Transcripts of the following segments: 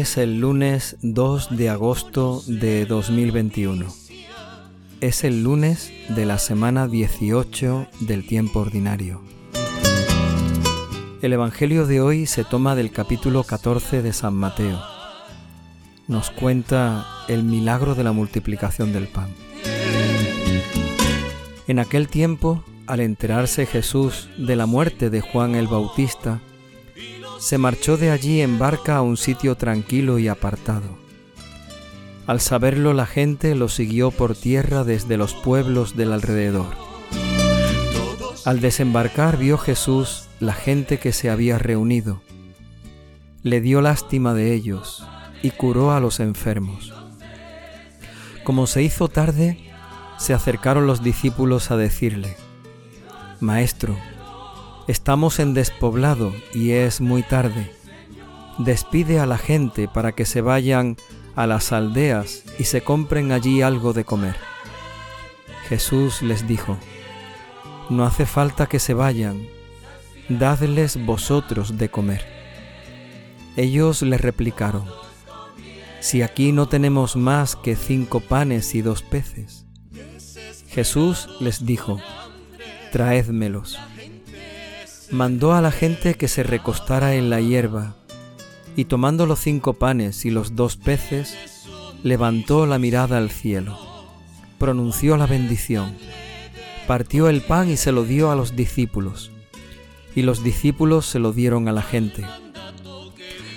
es el lunes 2 de agosto de 2021. Es el lunes de la semana 18 del tiempo ordinario. El Evangelio de hoy se toma del capítulo 14 de San Mateo. Nos cuenta el milagro de la multiplicación del pan. En aquel tiempo, al enterarse Jesús de la muerte de Juan el Bautista, se marchó de allí en barca a un sitio tranquilo y apartado. Al saberlo la gente lo siguió por tierra desde los pueblos del alrededor. Al desembarcar vio Jesús la gente que se había reunido. Le dio lástima de ellos y curó a los enfermos. Como se hizo tarde, se acercaron los discípulos a decirle, Maestro, Estamos en despoblado y es muy tarde. Despide a la gente para que se vayan a las aldeas y se compren allí algo de comer. Jesús les dijo, No hace falta que se vayan, dadles vosotros de comer. Ellos le replicaron, Si aquí no tenemos más que cinco panes y dos peces. Jesús les dijo, Traédmelos mandó a la gente que se recostara en la hierba, y tomando los cinco panes y los dos peces, levantó la mirada al cielo, pronunció la bendición, partió el pan y se lo dio a los discípulos, y los discípulos se lo dieron a la gente.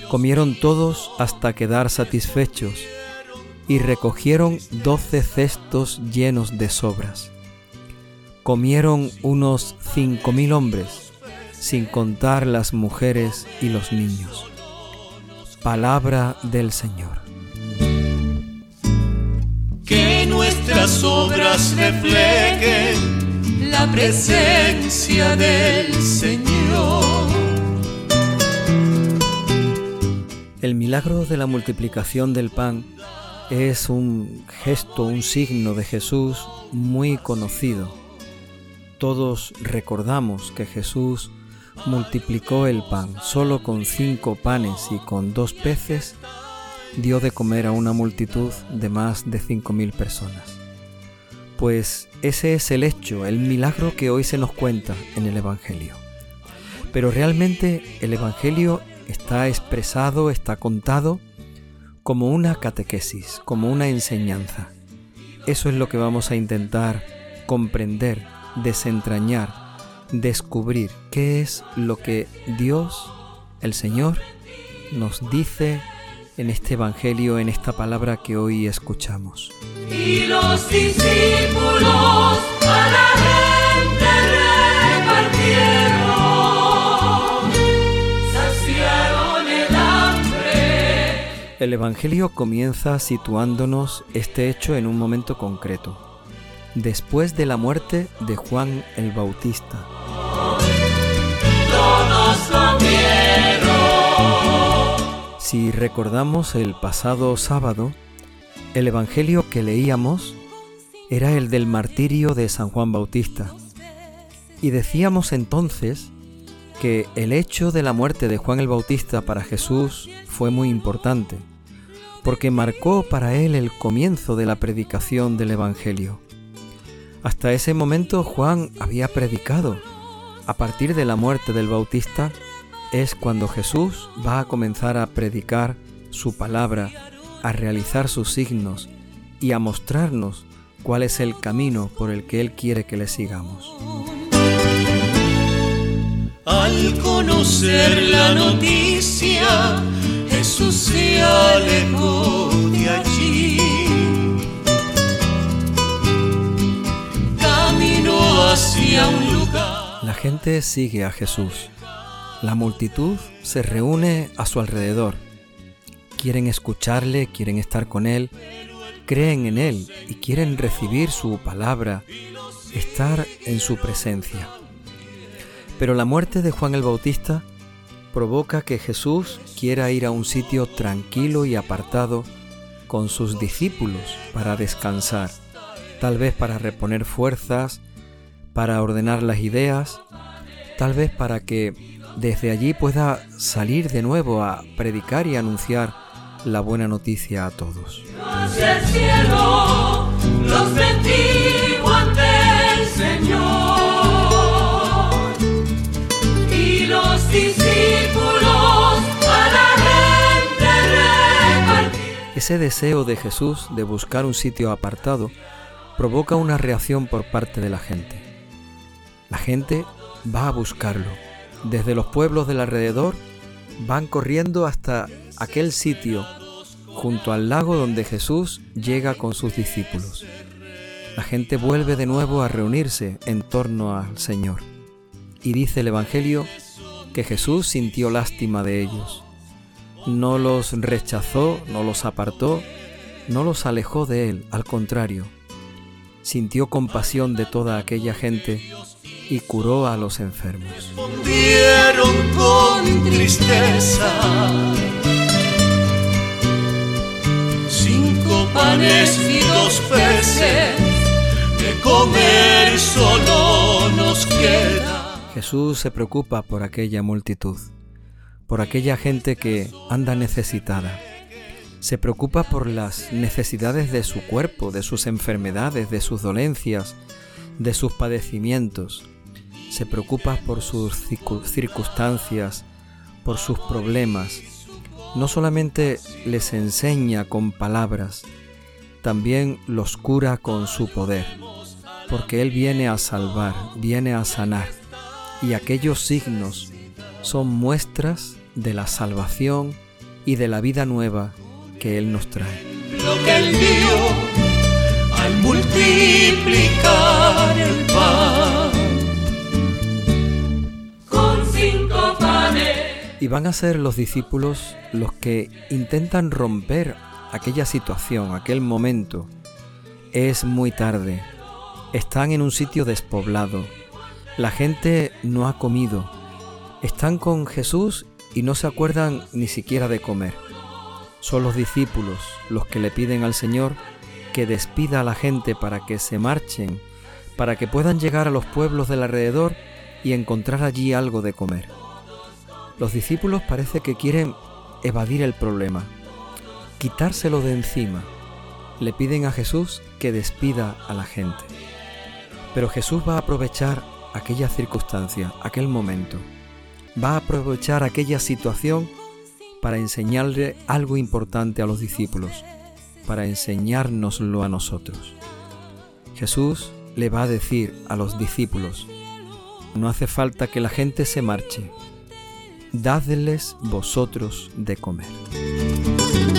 Comieron todos hasta quedar satisfechos, y recogieron doce cestos llenos de sobras. Comieron unos cinco mil hombres, sin contar las mujeres y los niños. Palabra del Señor. Que nuestras obras reflejen la presencia del Señor. El milagro de la multiplicación del pan es un gesto, un signo de Jesús muy conocido. Todos recordamos que Jesús multiplicó el pan, solo con cinco panes y con dos peces, dio de comer a una multitud de más de cinco mil personas. Pues ese es el hecho, el milagro que hoy se nos cuenta en el Evangelio. Pero realmente el Evangelio está expresado, está contado como una catequesis, como una enseñanza. Eso es lo que vamos a intentar comprender, desentrañar descubrir qué es lo que Dios, el Señor, nos dice en este Evangelio, en esta palabra que hoy escuchamos. Y los discípulos a la gente repartieron, saciaron el hambre. El Evangelio comienza situándonos este hecho en un momento concreto, después de la muerte de Juan el Bautista si recordamos el pasado sábado, el Evangelio que leíamos era el del martirio de San Juan Bautista. Y decíamos entonces que el hecho de la muerte de Juan el Bautista para Jesús fue muy importante, porque marcó para él el comienzo de la predicación del Evangelio. Hasta ese momento Juan había predicado. A partir de la muerte del Bautista, es cuando Jesús va a comenzar a predicar su palabra, a realizar sus signos y a mostrarnos cuál es el camino por el que Él quiere que le sigamos. Al conocer la noticia, Jesús se alejó de allí. Caminó hacia un gente sigue a Jesús la multitud se reúne a su alrededor. Quieren escucharle, quieren estar con él, creen en él y quieren recibir su palabra, estar en su presencia. Pero la muerte de Juan el Bautista provoca que Jesús quiera ir a un sitio tranquilo y apartado con sus discípulos para descansar, tal vez para reponer fuerzas, para ordenar las ideas, tal vez para que desde allí pueda salir de nuevo a predicar y anunciar la buena noticia a todos. Ese deseo de Jesús de buscar un sitio apartado provoca una reacción por parte de la gente. La gente va a buscarlo. Desde los pueblos del alrededor van corriendo hasta aquel sitio junto al lago donde Jesús llega con sus discípulos. La gente vuelve de nuevo a reunirse en torno al Señor. Y dice el Evangelio que Jesús sintió lástima de ellos. No los rechazó, no los apartó, no los alejó de él, al contrario. Sintió compasión de toda aquella gente y curó a los enfermos. Respondieron con tristeza. Cinco panes y dos peces, de comer solo nos queda. Jesús se preocupa por aquella multitud, por aquella gente que anda necesitada. Se preocupa por las necesidades de su cuerpo, de sus enfermedades, de sus dolencias, de sus padecimientos. Se preocupa por sus circu- circunstancias, por sus problemas. No solamente les enseña con palabras, también los cura con su poder, porque Él viene a salvar, viene a sanar, y aquellos signos son muestras de la salvación y de la vida nueva que Él nos trae. Lo que él dio al multiplicar el pan. Y van a ser los discípulos los que intentan romper aquella situación, aquel momento. Es muy tarde, están en un sitio despoblado, la gente no ha comido, están con Jesús y no se acuerdan ni siquiera de comer. Son los discípulos los que le piden al Señor que despida a la gente para que se marchen, para que puedan llegar a los pueblos del alrededor y encontrar allí algo de comer. Los discípulos parece que quieren evadir el problema, quitárselo de encima. Le piden a Jesús que despida a la gente. Pero Jesús va a aprovechar aquella circunstancia, aquel momento. Va a aprovechar aquella situación para enseñarle algo importante a los discípulos, para enseñárnoslo a nosotros. Jesús le va a decir a los discípulos, no hace falta que la gente se marche, dadles vosotros de comer.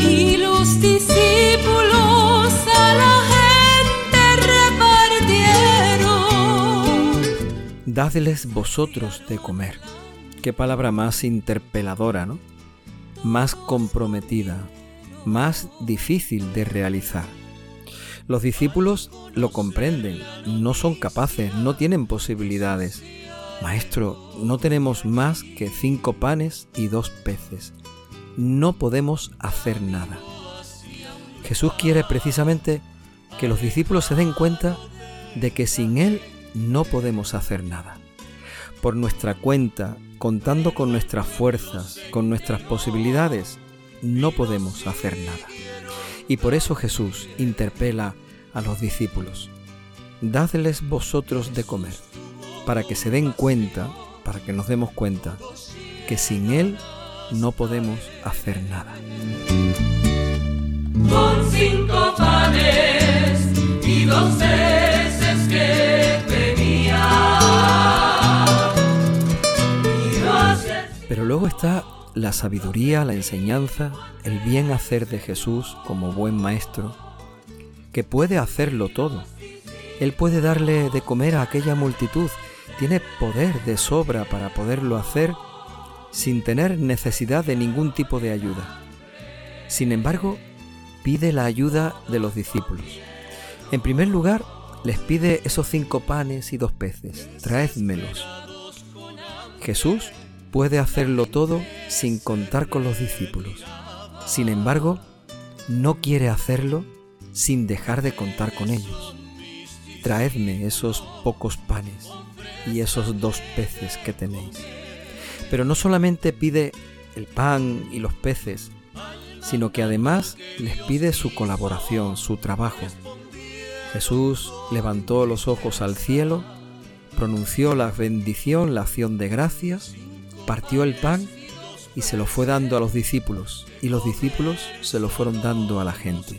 Y los discípulos a la gente repartieron. Dadles vosotros de comer. Qué palabra más interpeladora, ¿no? Más comprometida, más difícil de realizar. Los discípulos lo comprenden, no son capaces, no tienen posibilidades. Maestro, no tenemos más que cinco panes y dos peces. No podemos hacer nada. Jesús quiere precisamente que los discípulos se den cuenta de que sin Él no podemos hacer nada. Por nuestra cuenta, contando con nuestras fuerzas, con nuestras posibilidades, no podemos hacer nada. Y por eso Jesús interpela a los discípulos. Dadles vosotros de comer, para que se den cuenta, para que nos demos cuenta, que sin Él no podemos hacer nada. Con cinco panes y dos peces que tenía. Y hacia el Pero luego está la sabiduría, la enseñanza, el bien hacer de Jesús como buen maestro, que puede hacerlo todo. Él puede darle de comer a aquella multitud, tiene poder de sobra para poderlo hacer sin tener necesidad de ningún tipo de ayuda. Sin embargo, pide la ayuda de los discípulos. En primer lugar, les pide esos cinco panes y dos peces, traédmelos. Jesús puede hacerlo todo sin contar con los discípulos. Sin embargo, no quiere hacerlo sin dejar de contar con ellos. Traedme esos pocos panes y esos dos peces que tenéis. Pero no solamente pide el pan y los peces, sino que además les pide su colaboración, su trabajo. Jesús levantó los ojos al cielo, pronunció la bendición, la acción de gracias, partió el pan y se lo fue dando a los discípulos, y los discípulos se lo fueron dando a la gente.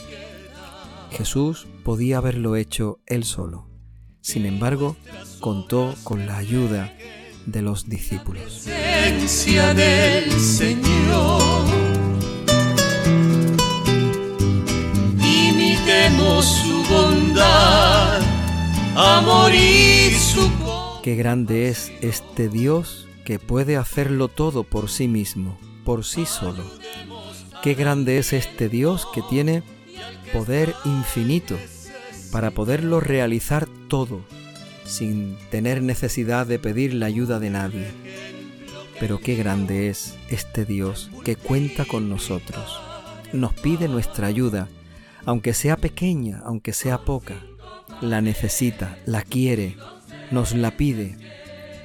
Jesús podía haberlo hecho él solo. Sin embargo, contó con la ayuda de los discípulos. del Señor. Imitemos su bondad, amor y su Qué grande es este Dios que puede hacerlo todo por sí mismo, por sí solo. Qué grande es este Dios que tiene poder infinito para poderlo realizar todo sin tener necesidad de pedir la ayuda de nadie. Pero qué grande es este Dios que cuenta con nosotros. Nos pide nuestra ayuda, aunque sea pequeña, aunque sea poca. La necesita, la quiere, nos la pide.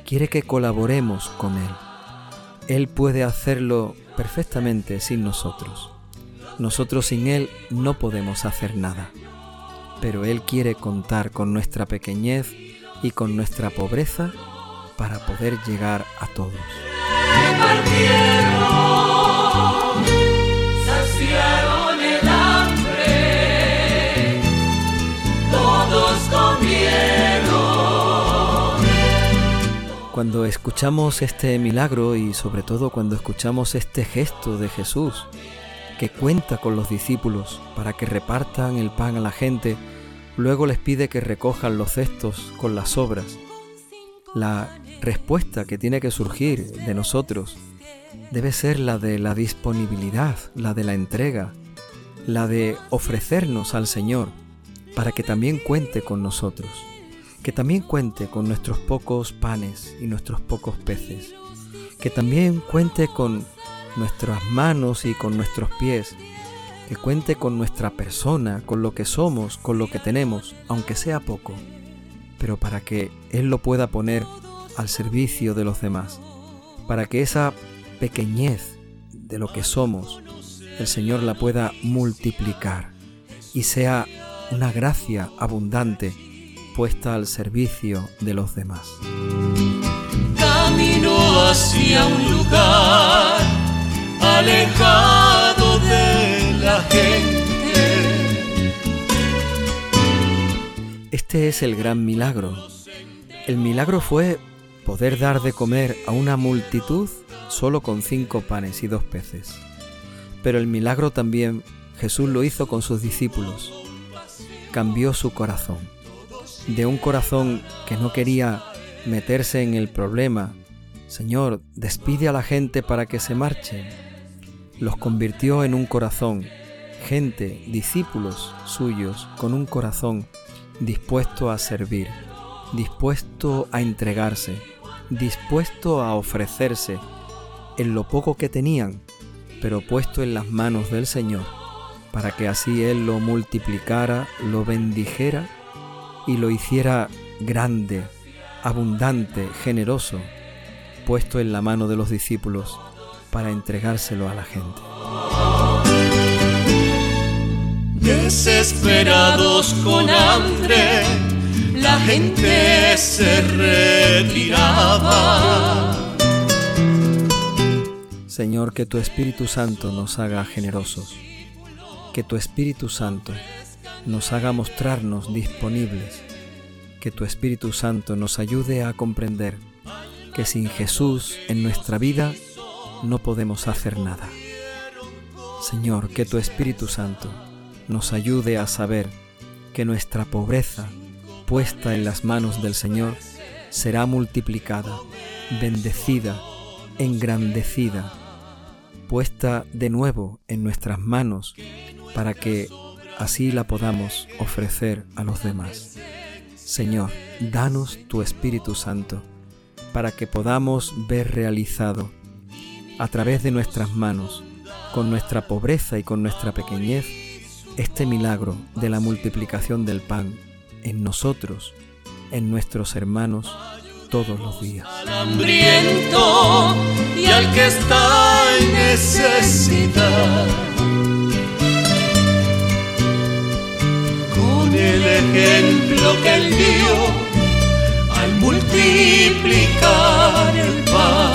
Quiere que colaboremos con Él. Él puede hacerlo perfectamente sin nosotros. Nosotros sin Él no podemos hacer nada. Pero Él quiere contar con nuestra pequeñez y con nuestra pobreza para poder llegar a todos. Cuando escuchamos este milagro y sobre todo cuando escuchamos este gesto de Jesús, que cuenta con los discípulos para que repartan el pan a la gente, Luego les pide que recojan los cestos con las obras. La respuesta que tiene que surgir de nosotros debe ser la de la disponibilidad, la de la entrega, la de ofrecernos al Señor para que también cuente con nosotros, que también cuente con nuestros pocos panes y nuestros pocos peces, que también cuente con nuestras manos y con nuestros pies, que cuente con nuestra persona, con lo que somos, con lo que tenemos, aunque sea poco, pero para que Él lo pueda poner al servicio de los demás, para que esa pequeñez de lo que somos, el Señor la pueda multiplicar y sea una gracia abundante puesta al servicio de los demás. Camino hacia un lugar alejado de este es el gran milagro. El milagro fue poder dar de comer a una multitud solo con cinco panes y dos peces. Pero el milagro también Jesús lo hizo con sus discípulos. Cambió su corazón. De un corazón que no quería meterse en el problema, Señor, despide a la gente para que se marchen los convirtió en un corazón, gente, discípulos suyos, con un corazón dispuesto a servir, dispuesto a entregarse, dispuesto a ofrecerse en lo poco que tenían, pero puesto en las manos del Señor, para que así Él lo multiplicara, lo bendijera y lo hiciera grande, abundante, generoso, puesto en la mano de los discípulos para entregárselo a la gente. Desesperados con hambre, la gente se retiraba. Señor, que tu Espíritu Santo nos haga generosos, que tu Espíritu Santo nos haga mostrarnos disponibles, que tu Espíritu Santo nos ayude a comprender que sin Jesús en nuestra vida no podemos hacer nada. Señor, que tu Espíritu Santo nos ayude a saber que nuestra pobreza puesta en las manos del Señor será multiplicada, bendecida, engrandecida, puesta de nuevo en nuestras manos para que así la podamos ofrecer a los demás. Señor, danos tu Espíritu Santo para que podamos ver realizado a través de nuestras manos, con nuestra pobreza y con nuestra pequeñez, este milagro de la multiplicación del pan en nosotros, en nuestros hermanos, todos los días. Al hambriento y al que está en necesidad. Con el ejemplo que él dio al multiplicar el pan.